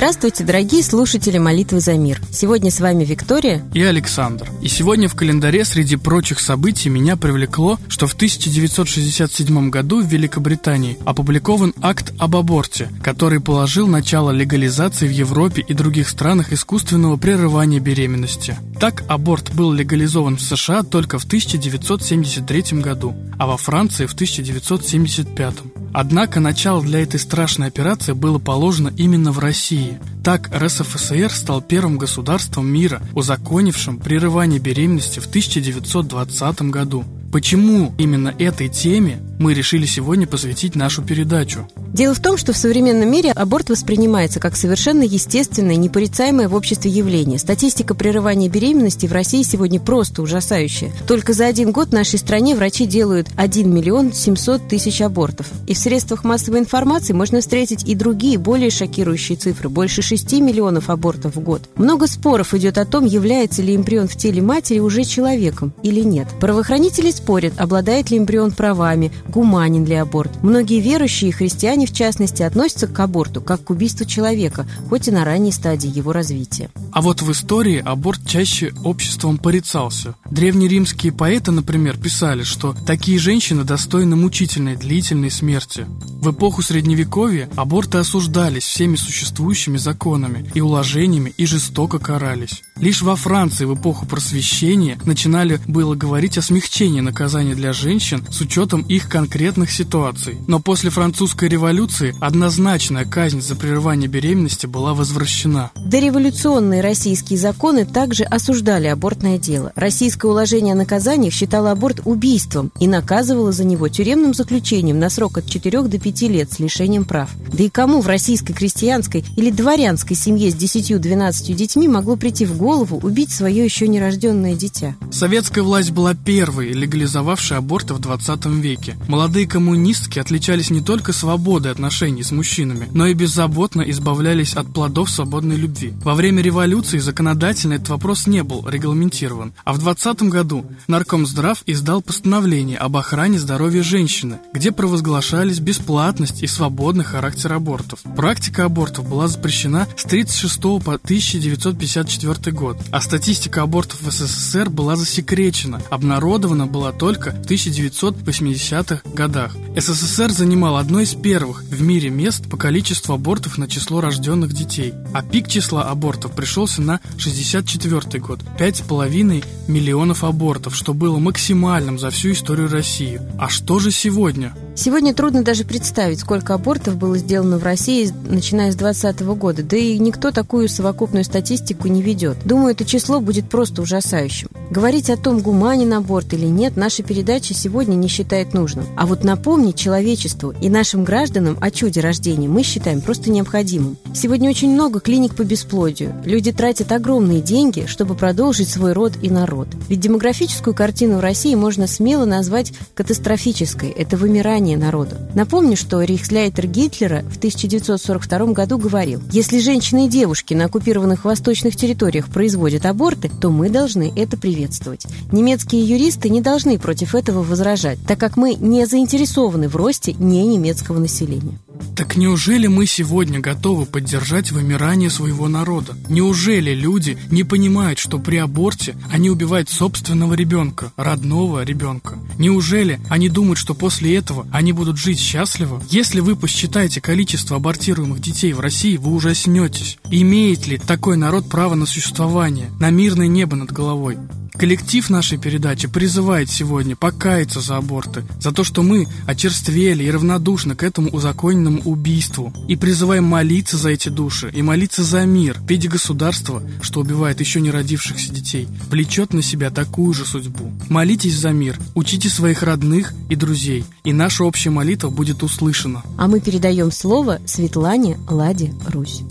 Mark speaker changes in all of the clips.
Speaker 1: Здравствуйте, дорогие слушатели «Молитвы за мир». Сегодня с вами Виктория
Speaker 2: и Александр. И сегодня в календаре среди прочих событий меня привлекло, что в 1967 году в Великобритании опубликован акт об аборте, который положил начало легализации в Европе и других странах искусственного прерывания беременности. Так, аборт был легализован в США только в 1973 году, а во Франции в 1975. Однако начало для этой страшной операции было положено именно в России. Так РСФСР стал первым государством мира, узаконившим прерывание беременности в 1920 году. Почему именно этой теме мы решили сегодня посвятить нашу передачу?
Speaker 1: Дело в том, что в современном мире аборт воспринимается как совершенно естественное, непорицаемое в обществе явление. Статистика прерывания беременности в России сегодня просто ужасающая. Только за один год в нашей стране врачи делают 1 миллион 700 тысяч абортов. И в средствах массовой информации можно встретить и другие, более шокирующие цифры. Больше 6 миллионов абортов в год. Много споров идет о том, является ли эмбрион в теле матери уже человеком или нет. Правоохранители спорят, обладает ли эмбрион правами, гуманен ли аборт. Многие верующие и христиане, в частности, относятся к аборту как к убийству человека, хоть и на ранней стадии его развития.
Speaker 2: А вот в истории аборт чаще обществом порицался. Древнеримские поэты, например, писали, что такие женщины достойны мучительной длительной смерти. В эпоху Средневековья аборты осуждались всеми существующими законами и уложениями и жестоко карались. Лишь во Франции в эпоху просвещения начинали было говорить о смягчении наказания для женщин с учетом их конкретных ситуаций. Но после французской революции однозначная казнь за прерывание беременности была возвращена.
Speaker 1: Дореволюционные российские законы также осуждали абортное дело. Российское уложение о наказаниях считало аборт убийством и наказывало за него тюремным заключением на срок от 4 до 5 лет с лишением прав. Да и кому в российской крестьянской или дворянской семье с 10-12 детьми могло прийти в голову голову убить свое еще нерожденное дитя.
Speaker 2: Советская власть была первой, легализовавшей аборты в 20 веке. Молодые коммунистки отличались не только свободой отношений с мужчинами, но и беззаботно избавлялись от плодов свободной любви. Во время революции законодательно этот вопрос не был регламентирован, а в 20 году Наркомздрав издал постановление об охране здоровья женщины, где провозглашались бесплатность и свободный характер абортов. Практика абортов была запрещена с 1936 по 1954 год год, а статистика абортов в СССР была засекречена, обнародована была только в 1980-х годах. СССР занимал одно из первых в мире мест по количеству абортов на число рожденных детей, а пик числа абортов пришелся на 64 год – 5,5 миллионов абортов, что было максимальным за всю историю России. А что же сегодня?
Speaker 1: Сегодня трудно даже представить, сколько абортов было сделано в России, начиная с 2020 года. Да и никто такую совокупную статистику не ведет. Думаю, это число будет просто ужасающим. Говорить о том, гуманен аборт или нет, наша передача сегодня не считает нужным. А вот напомнить человечеству и нашим гражданам о чуде рождения мы считаем просто необходимым. Сегодня очень много клиник по бесплодию. Люди тратят огромные деньги, чтобы продолжить свой род и народ. Ведь демографическую картину в России можно смело назвать катастрофической. Это вымирание народа. Напомню, что рейхсляйтер Гитлера в 1942 году говорил, если женщины и девушки на оккупированных восточных территориях производят аборты, то мы должны это приветствовать. Немецкие юристы не должны против этого возражать, так как мы не заинтересованы в росте не немецкого населения.
Speaker 2: Так неужели мы сегодня готовы поддержать вымирание своего народа? Неужели люди не понимают, что при аборте они убивают собственного ребенка, родного ребенка? Неужели они думают, что после этого они будут жить счастливо? Если вы посчитаете количество абортируемых детей в России, вы ужаснетесь. Имеет ли такой народ право на существование, на мирное небо над головой? Коллектив нашей передачи призывает сегодня покаяться за аборты, за то, что мы очерствели и равнодушны к этому узаконенному убийству, и призываем молиться за эти души и молиться за мир в виде государства, что убивает еще не родившихся детей, влечет на себя такую же судьбу. Молитесь за мир, учите своих родных и друзей, и наша общая молитва будет услышана.
Speaker 1: А мы передаем слово Светлане Ладе Русь.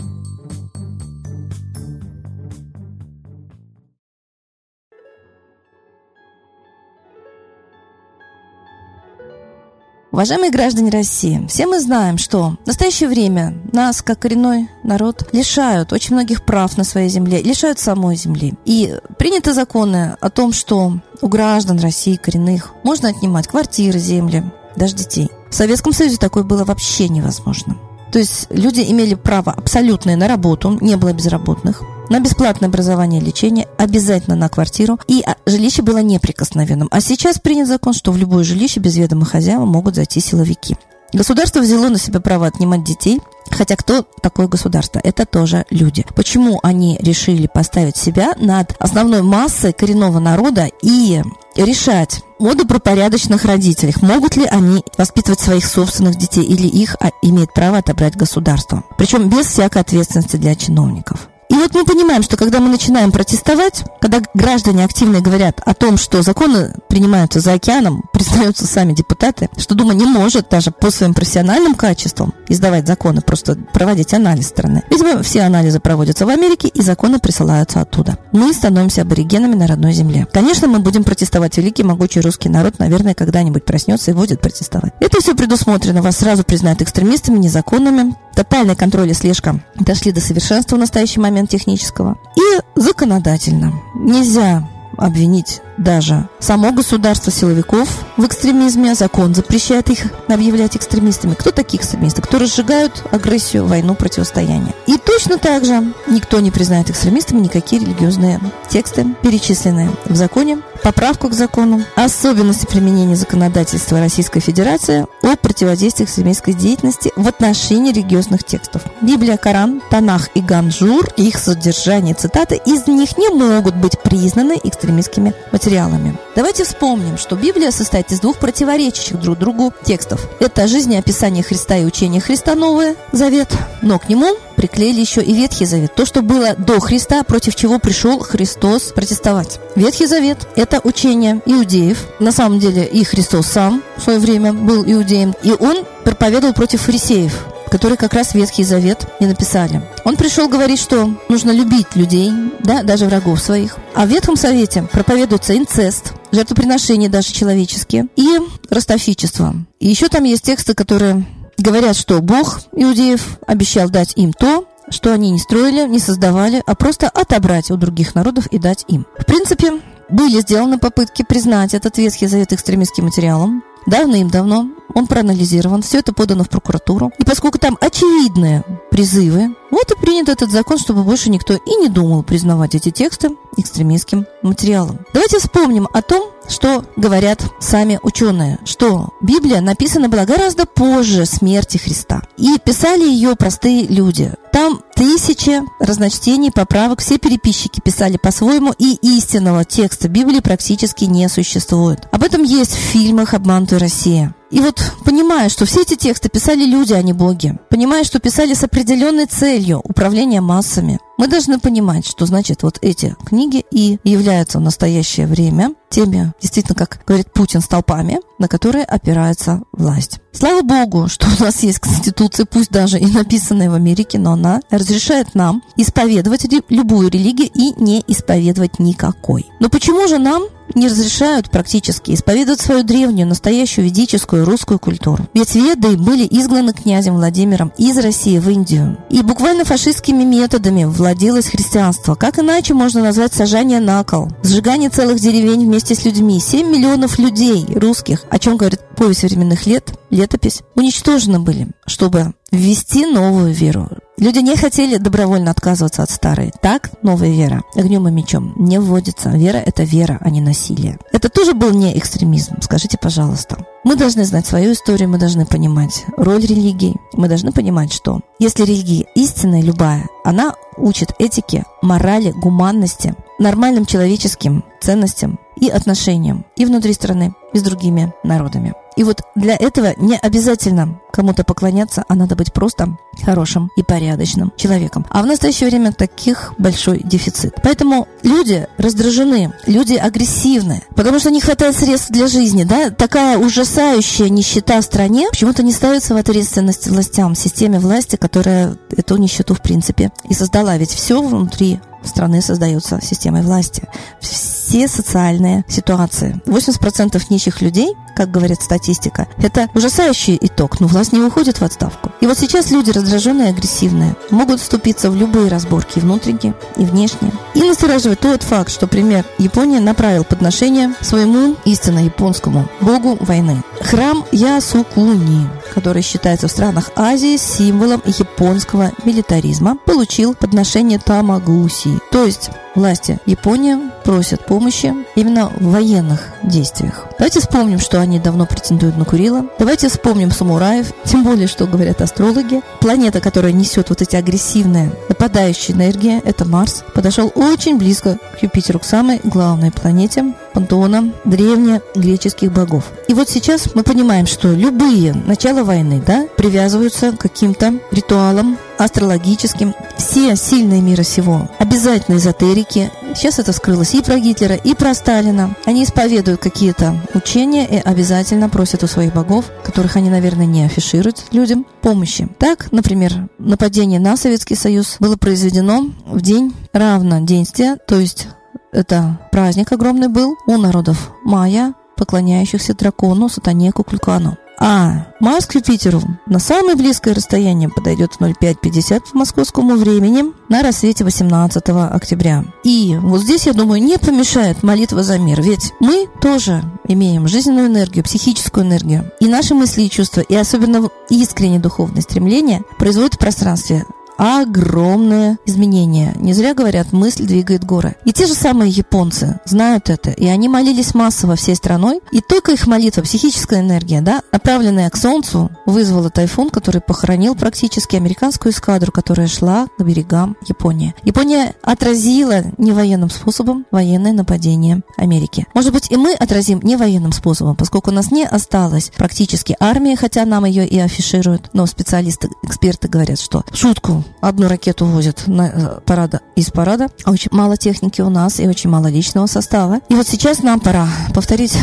Speaker 3: Уважаемые граждане России, все мы знаем, что в настоящее время нас, как коренной народ, лишают очень многих прав на своей земле, лишают самой земли. И приняты законы о том, что у граждан России коренных можно отнимать квартиры, земли, даже детей. В Советском Союзе такое было вообще невозможно. То есть люди имели право абсолютное на работу, не было безработных на бесплатное образование и лечение, обязательно на квартиру, и а, жилище было неприкосновенным. А сейчас принят закон, что в любое жилище без ведома хозяина могут зайти силовики. Государство взяло на себя право отнимать детей, хотя кто такое государство? Это тоже люди. Почему они решили поставить себя над основной массой коренного народа и решать о добропорядочных родителях. Могут ли они воспитывать своих собственных детей или их а, имеет право отобрать государство? Причем без всякой ответственности для чиновников. И вот мы понимаем, что когда мы начинаем протестовать, когда граждане активно говорят о том, что законы принимаются за океаном, признаются сами депутаты, что Дума не может даже по своим профессиональным качествам издавать законы, просто проводить анализ страны. Видимо, все анализы проводятся в Америке, и законы присылаются оттуда. Мы становимся аборигенами на родной земле. Конечно, мы будем протестовать. Великий могучий русский народ, наверное, когда-нибудь проснется и будет протестовать. Это все предусмотрено. Вас сразу признают экстремистами, незаконными. Тотальный контроль и слежка дошли до совершенства в настоящий момент технического. И законодательно. Нельзя обвинить даже само государство силовиков в экстремизме, закон запрещает их объявлять экстремистами. Кто такие экстремисты? Кто разжигают агрессию, войну, противостояние. И точно так же никто не признает экстремистами никакие религиозные тексты, перечисленные в законе, поправку к закону, особенности применения законодательства Российской Федерации о противодействии экстремистской деятельности в отношении религиозных текстов. Библия, Коран, Танах и Ганжур, их содержание, цитаты из них не могут быть признаны экстремистскими материалами. Давайте вспомним, что Библия состоит из двух противоречащих друг другу текстов. Это жизнеописание Христа и учение Христа Новый Завет, но к нему приклеили еще и Ветхий Завет. То, что было до Христа, против чего пришел Христос протестовать. Ветхий Завет – это учение иудеев. На самом деле и Христос сам в свое время был иудеем. И он проповедовал против фарисеев который как раз Ветхий Завет и написали. Он пришел говорить, что нужно любить людей, да, даже врагов своих. А в Ветхом Совете проповедуется инцест, жертвоприношения даже человеческие и ростовщичество. И еще там есть тексты, которые говорят, что Бог иудеев обещал дать им то, что они не строили, не создавали, а просто отобрать у других народов и дать им. В принципе, были сделаны попытки признать этот Ветхий Завет экстремистским материалом. Давным-давно он проанализирован, все это подано в прокуратуру. И поскольку там очевидные призывы, вот и принят этот закон, чтобы больше никто и не думал признавать эти тексты экстремистским материалом. Давайте вспомним о том, что говорят сами ученые, что Библия написана была гораздо позже смерти Христа. И писали ее простые люди. Там тысячи разночтений, поправок, все переписчики писали по-своему, и истинного текста Библии практически не существует. Об этом есть в фильмах «Обманутая Россия». И вот понимая, что все эти тексты писали люди, а не боги, понимая, что писали с определенной целью управления массами, мы должны понимать, что значит вот эти книги и являются в настоящее время теми, действительно, как говорит Путин, столпами, на которые опирается власть. Слава Богу, что у нас есть Конституция, пусть даже и написанная в Америке, но она разрешает нам исповедовать любую религию и не исповедовать никакой. Но почему же нам не разрешают практически исповедовать свою древнюю, настоящую ведическую русскую культуру. Ведь веды были изгнаны князем Владимиром из России в Индию. И буквально фашистскими методами владелось христианство. Как иначе можно назвать сажание на кол? Сжигание целых деревень вместе с людьми. 7 миллионов людей русских, о чем говорит повесть временных лет, летопись, уничтожены были, чтобы ввести новую веру. Люди не хотели добровольно отказываться от старой. Так новая вера огнем и мечом не вводится. Вера – это вера, а не насилие. Это тоже был не экстремизм, скажите, пожалуйста. Мы должны знать свою историю, мы должны понимать роль религии. Мы должны понимать, что если религия истинная, любая, она учит этике, морали, гуманности, нормальным человеческим ценностям и отношениям и внутри страны, и с другими народами. И вот для этого не обязательно кому-то поклоняться, а надо быть просто хорошим и порядочным человеком. А в настоящее время таких большой дефицит. Поэтому люди раздражены, люди агрессивны, потому что не хватает средств для жизни. Да? Такая ужасающая нищета в стране почему-то не ставится в ответственность властям, системе власти, которая эту нищету в принципе и создала. Ведь все внутри страны создается системой власти. Все социальные ситуации. 80% нищих людей как говорит статистика. Это ужасающий итог, но власть не уходит в отставку. И вот сейчас люди раздраженные и агрессивные могут вступиться в любые разборки внутренние и внешние. И настораживает тот факт, что пример Японии направил подношение своему истинно японскому богу войны. Храм Ясукуни, который считается в странах Азии символом японского милитаризма, получил подношение Тамагуси, то есть власти Японии просят помощи именно в военных действиях. Давайте вспомним, что они давно претендуют на Курила. Давайте вспомним самураев, тем более, что говорят астрологи. Планета, которая несет вот эти агрессивные, нападающие энергии, это Марс, подошел очень близко к Юпитеру, к самой главной планете пантеона древнегреческих богов. И вот сейчас мы понимаем, что любые начала войны да, привязываются к каким-то ритуалам, астрологическим. Все сильные мира сего обязательно эзотерики. Сейчас это вскрылось и про Гитлера, и про Сталина. Они исповедуют какие-то учения и обязательно просят у своих богов, которых они, наверное, не афишируют людям, помощи. Так, например, нападение на Советский Союз было произведено в день равноденствия, то есть это праздник огромный был у народов майя, поклоняющихся дракону, сатане, куклюкану. А Марс к Юпитеру на самое близкое расстояние подойдет в 05.50 по московскому времени на рассвете 18 октября. И вот здесь, я думаю, не помешает молитва за мир, ведь мы тоже имеем жизненную энергию, психическую энергию. И наши мысли и чувства, и особенно искреннее духовное стремление производят в пространстве огромные изменения. Не зря говорят, мысль двигает горы. И те же самые японцы знают это, и они молились массово всей страной, и только их молитва, психическая энергия, да, направленная к Солнцу, вызвала тайфун, который похоронил практически американскую эскадру, которая шла к берегам Японии. Япония отразила не военным способом военное нападение Америки. Может быть, и мы отразим не военным способом, поскольку у нас не осталось практически армии, хотя нам ее и афишируют, но специалисты, эксперты говорят, что шутку одну ракету возят на э, парада из парада. Очень мало техники у нас и очень мало личного состава. И вот сейчас нам пора повторить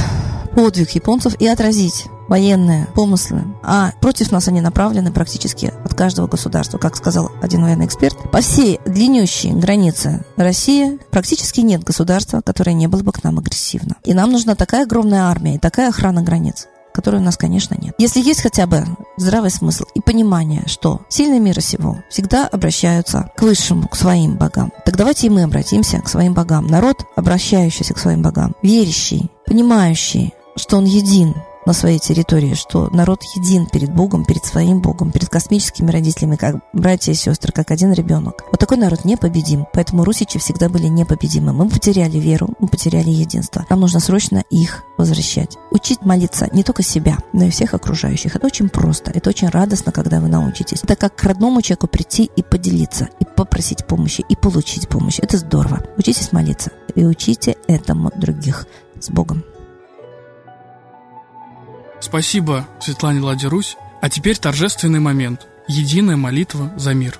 Speaker 3: подвиг японцев и отразить военные помыслы, а против нас они направлены практически от каждого государства. Как сказал один военный эксперт, по всей длиннющей границе России практически нет государства, которое не было бы к нам агрессивно. И нам нужна такая огромная армия и такая охрана границ которой у нас, конечно, нет. Если есть хотя бы здравый смысл и понимание, что сильные мира сего всегда обращаются к высшему, к своим богам, так давайте и мы обратимся к своим богам. Народ, обращающийся к своим богам, верящий, понимающий, что он един, на своей территории, что народ един перед Богом, перед своим Богом, перед космическими родителями, как братья и сестры, как один ребенок. Вот такой народ непобедим, поэтому русичи всегда были непобедимы. Мы потеряли веру, мы потеряли единство. Нам нужно срочно их возвращать. Учить молиться не только себя, но и всех окружающих. Это очень просто, это очень радостно, когда вы научитесь. Это как к родному человеку прийти и поделиться, и попросить помощи, и получить помощь. Это здорово. Учитесь молиться и учите этому других. С Богом.
Speaker 2: Спасибо, Светлане Ладе Русь. А теперь торжественный момент. Единая молитва за мир.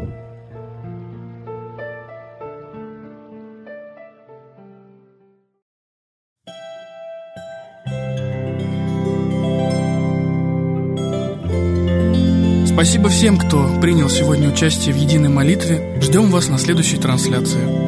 Speaker 2: Спасибо всем, кто принял сегодня участие в единой молитве. Ждем вас на следующей трансляции.